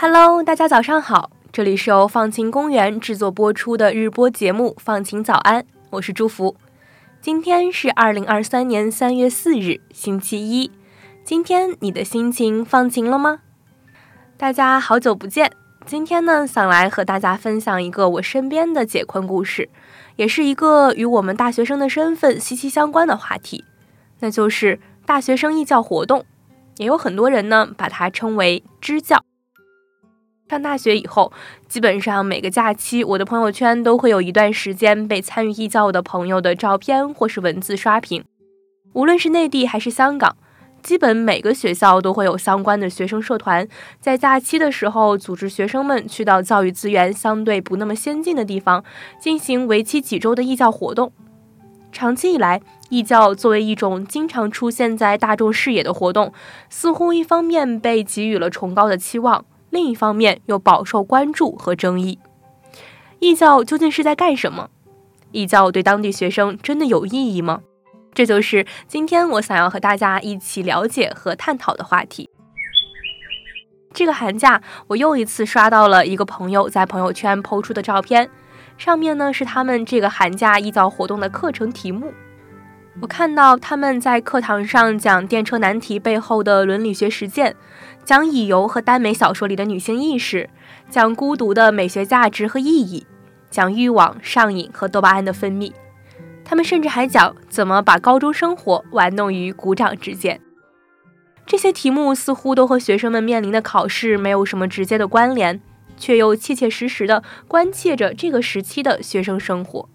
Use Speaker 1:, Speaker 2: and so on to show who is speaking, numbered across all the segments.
Speaker 1: Hello，大家早上好，这里是由放晴公园制作播出的日播节目《放晴早安》，我是祝福。今天是二零二三年三月四日，星期一。今天你的心情放晴了吗？大家好久不见，今天呢，想来和大家分享一个我身边的解困故事，也是一个与我们大学生的身份息息相关的话题，那就是大学生义教活动，也有很多人呢把它称为支教。上大学以后，基本上每个假期，我的朋友圈都会有一段时间被参与义教的朋友的照片或是文字刷屏。无论是内地还是香港，基本每个学校都会有相关的学生社团，在假期的时候组织学生们去到教育资源相对不那么先进的地方，进行为期几周的义教活动。长期以来，义教作为一种经常出现在大众视野的活动，似乎一方面被给予了崇高的期望。另一方面又饱受关注和争议，义教究竟是在干什么？义教对当地学生真的有意义吗？这就是今天我想要和大家一起了解和探讨的话题。这个寒假，我又一次刷到了一个朋友在朋友圈抛出的照片，上面呢是他们这个寒假义教活动的课程题目。我看到他们在课堂上讲电车难题背后的伦理学实践。讲乙游和耽美小说里的女性意识，讲孤独的美学价值和意义，讲欲望、上瘾和多巴胺的分泌。他们甚至还讲怎么把高中生活玩弄于股掌之间。这些题目似乎都和学生们面临的考试没有什么直接的关联，却又切切实实地关切着这个时期的学生生活。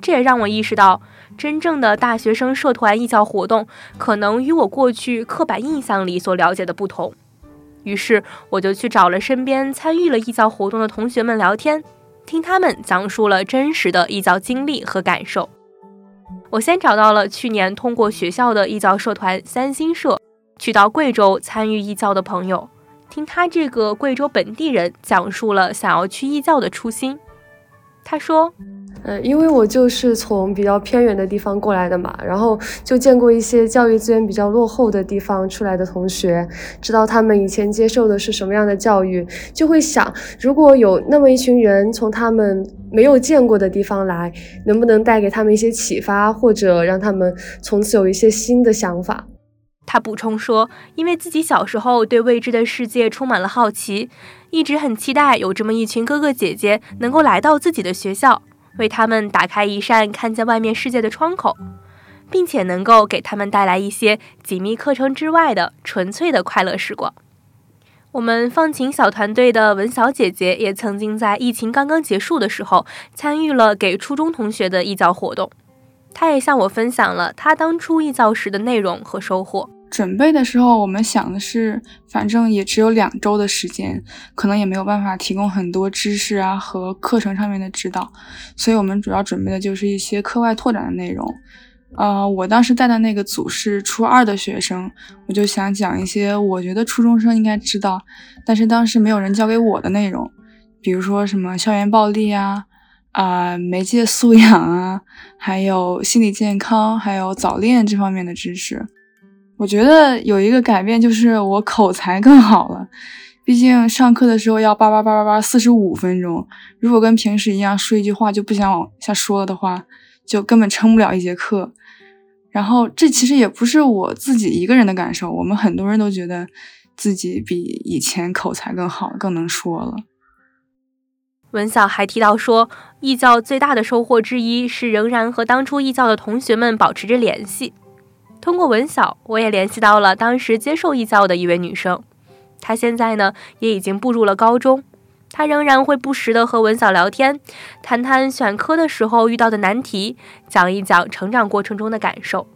Speaker 1: 这也让我意识到，真正的大学生社团义教活动可能与我过去刻板印象里所了解的不同。于是，我就去找了身边参与了义教活动的同学们聊天，听他们讲述了真实的义教经历和感受。我先找到了去年通过学校的义教社团三星社，去到贵州参与义教的朋友，听他这个贵州本地人讲述了想要去义教的初心。他说。
Speaker 2: 嗯，因为我就是从比较偏远的地方过来的嘛，然后就见过一些教育资源比较落后的地方出来的同学，知道他们以前接受的是什么样的教育，就会想，如果有那么一群人从他们没有见过的地方来，能不能带给他们一些启发，或者让他们从此有一些新的想法？
Speaker 1: 他补充说，因为自己小时候对未知的世界充满了好奇，一直很期待有这么一群哥哥姐姐能够来到自己的学校。为他们打开一扇看见外面世界的窗口，并且能够给他们带来一些紧密课程之外的纯粹的快乐时光。我们放晴小团队的文小姐姐也曾经在疫情刚刚结束的时候参与了给初中同学的义教活动，她也向我分享了她当初义教时的内容和收获。
Speaker 3: 准备的时候，我们想的是，反正也只有两周的时间，可能也没有办法提供很多知识啊和课程上面的指导，所以我们主要准备的就是一些课外拓展的内容。呃，我当时带的那个组是初二的学生，我就想讲一些我觉得初中生应该知道，但是当时没有人教给我的内容，比如说什么校园暴力啊、啊媒介素养啊，还有心理健康，还有早恋这方面的知识。我觉得有一个改变就是我口才更好了，毕竟上课的时候要叭叭叭叭叭四十五分钟，如果跟平时一样说一句话就不想往下说了的话，就根本撑不了一节课。然后这其实也不是我自己一个人的感受，我们很多人都觉得自己比以前口才更好，更能说了。
Speaker 1: 文晓还提到说，义教最大的收获之一是仍然和当初义教的同学们保持着联系。通过文晓，我也联系到了当时接受义教的一位女生，她现在呢也已经步入了高中，她仍然会不时的和文晓聊天，谈谈选科的时候遇到的难题，讲一讲成长过程中的感受。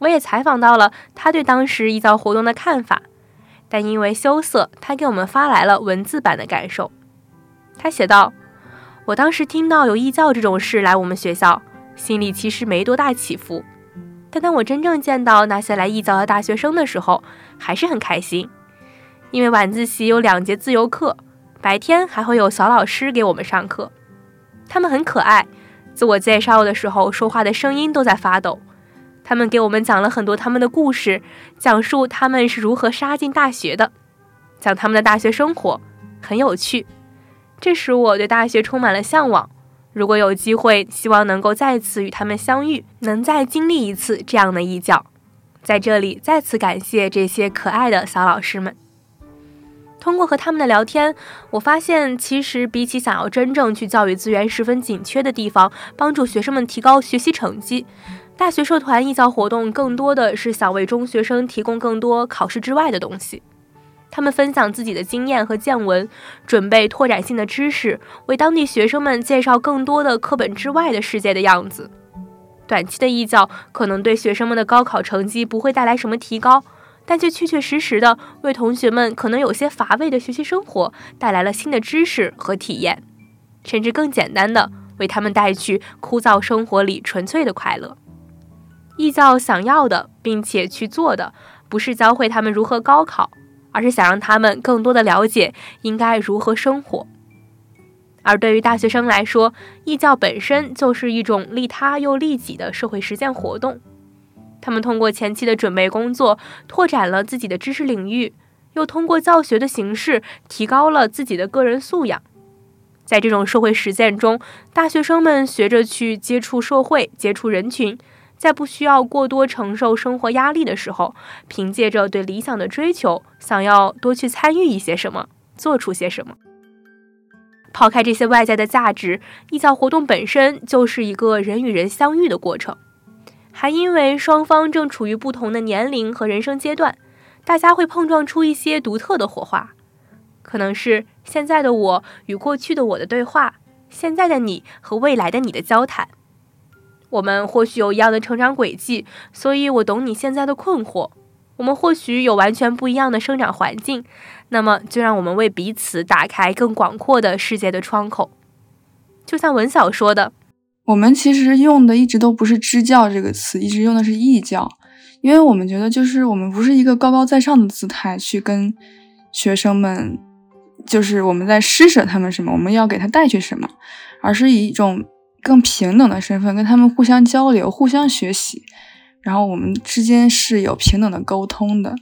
Speaker 1: 我也采访到了她对当时义教活动的看法，但因为羞涩，她给我们发来了文字版的感受。她写道：“我当时听到有义教这种事来我们学校，心里其实没多大起伏。”但当我真正见到那些来义教的大学生的时候，还是很开心，因为晚自习有两节自由课，白天还会有小老师给我们上课。他们很可爱，自我介绍的时候说话的声音都在发抖。他们给我们讲了很多他们的故事，讲述他们是如何杀进大学的。讲他们的大学生活，很有趣。这使我对大学充满了向往。如果有机会，希望能够再次与他们相遇，能再经历一次这样的异教。在这里，再次感谢这些可爱的小老师们。通过和他们的聊天，我发现，其实比起想要真正去教育资源十分紧缺的地方，帮助学生们提高学习成绩，大学社团义教活动更多的是想为中学生提供更多考试之外的东西。他们分享自己的经验和见闻，准备拓展性的知识，为当地学生们介绍更多的课本之外的世界的样子。短期的义教可能对学生们的高考成绩不会带来什么提高。但却确确实实的为同学们可能有些乏味的学习生活带来了新的知识和体验，甚至更简单的为他们带去枯燥生活里纯粹的快乐。义教想要的，并且去做的，不是教会他们如何高考，而是想让他们更多的了解应该如何生活。而对于大学生来说，义教本身就是一种利他又利己的社会实践活动。他们通过前期的准备工作，拓展了自己的知识领域，又通过教学的形式提高了自己的个人素养。在这种社会实践中，大学生们学着去接触社会、接触人群，在不需要过多承受生活压力的时候，凭借着对理想的追求，想要多去参与一些什么，做出些什么。抛开这些外在的价值，义教活动本身就是一个人与人相遇的过程。还因为双方正处于不同的年龄和人生阶段，大家会碰撞出一些独特的火花，可能是现在的我与过去的我的对话，现在的你和未来的你的交谈。我们或许有一样的成长轨迹，所以我懂你现在的困惑。我们或许有完全不一样的生长环境，那么就让我们为彼此打开更广阔的世界的窗口。就像文晓说的。
Speaker 3: 我们其实用的一直都不是支教这个词，一直用的是义教，因为我们觉得就是我们不是一个高高在上的姿态去跟学生们，就是我们在施舍他们什么，我们要给他带去什么，而是以一种更平等的身份跟他们互相交流、互相学习，然后我们之间是有平等的沟通的。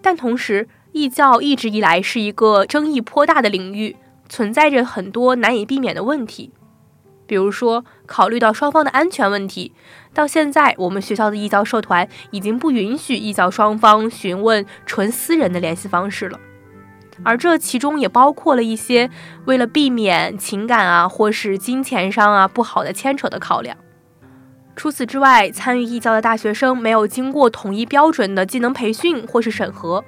Speaker 1: 但同时，义教一直以来是一个争议颇大的领域，存在着很多难以避免的问题。比如说，考虑到双方的安全问题，到现在我们学校的义教社团已经不允许义教双方询问纯私人的联系方式了。而这其中也包括了一些为了避免情感啊或是金钱上啊不好的牵扯的考量。除此之外，参与义教的大学生没有经过统一标准的技能培训或是审核，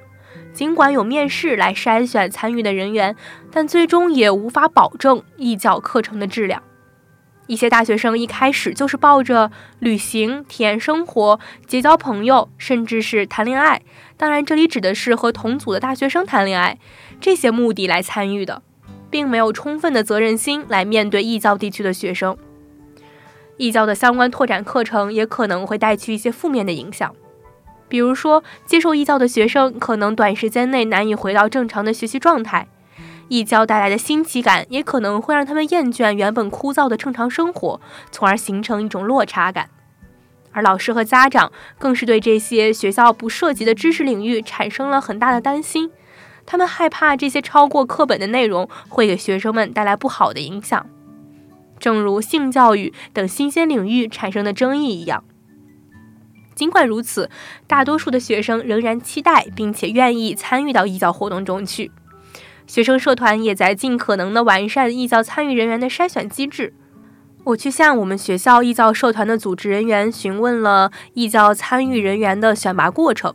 Speaker 1: 尽管有面试来筛选参与的人员，但最终也无法保证义教课程的质量。一些大学生一开始就是抱着旅行、体验生活、结交朋友，甚至是谈恋爱（当然，这里指的是和同组的大学生谈恋爱）这些目的来参与的，并没有充分的责任心来面对异教地区的学生。异教的相关拓展课程也可能会带去一些负面的影响，比如说，接受异教的学生可能短时间内难以回到正常的学习状态。异教带来的新奇感，也可能会让他们厌倦原本枯燥的正常生活，从而形成一种落差感。而老师和家长更是对这些学校不涉及的知识领域产生了很大的担心，他们害怕这些超过课本的内容会给学生们带来不好的影响，正如性教育等新鲜领域产生的争议一样。尽管如此，大多数的学生仍然期待并且愿意参与到异教活动中去。学生社团也在尽可能的完善义教参与人员的筛选机制。我去向我们学校义教社团的组织人员询问了义教参与人员的选拔过程。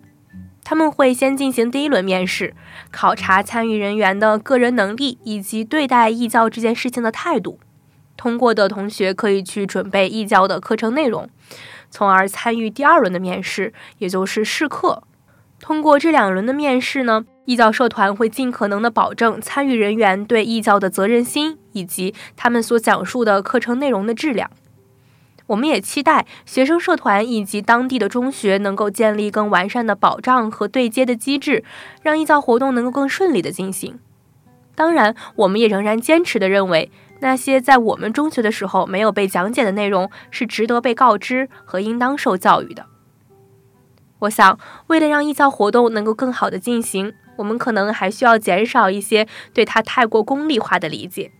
Speaker 1: 他们会先进行第一轮面试，考察参与人员的个人能力以及对待义教这件事情的态度。通过的同学可以去准备义教的课程内容，从而参与第二轮的面试，也就是试课。通过这两轮的面试呢？义教社团会尽可能的保证参与人员对义教的责任心，以及他们所讲述的课程内容的质量。我们也期待学生社团以及当地的中学能够建立更完善的保障和对接的机制，让义教活动能够更顺利的进行。当然，我们也仍然坚持的认为，那些在我们中学的时候没有被讲解的内容是值得被告知和应当受教育的。我想，为了让义教活动能够更好的进行。我们可能还需要减少一些对它太过功利化的理解。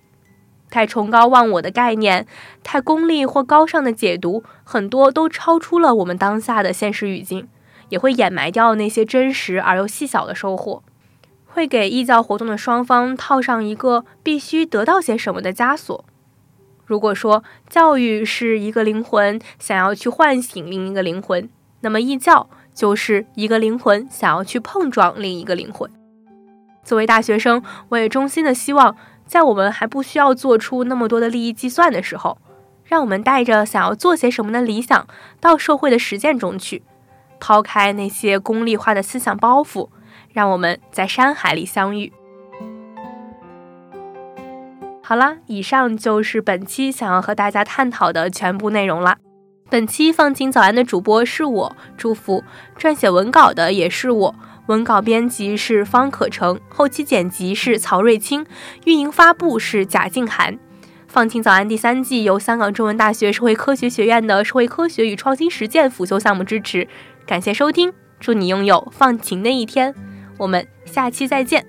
Speaker 1: 太崇高忘我的概念，太功利或高尚的解读，很多都超出了我们当下的现实语境，也会掩埋掉那些真实而又细小的收获，会给异教活动的双方套上一个必须得到些什么的枷锁。如果说教育是一个灵魂想要去唤醒另一个灵魂，那么异教就是一个灵魂想要去碰撞另一个灵魂。作为大学生，我也衷心的希望。在我们还不需要做出那么多的利益计算的时候，让我们带着想要做些什么的理想到社会的实践中去，抛开那些功利化的思想包袱，让我们在山海里相遇。好啦，以上就是本期想要和大家探讨的全部内容了。本期放晴早安的主播是我，祝福撰写文稿的也是我。文稿编辑是方可成，后期剪辑是曹瑞清，运营发布是贾静涵。放晴早安第三季由香港中文大学社会科学学院的社会科学与创新实践辅修项目支持，感谢收听，祝你拥有放晴的一天，我们下期再见。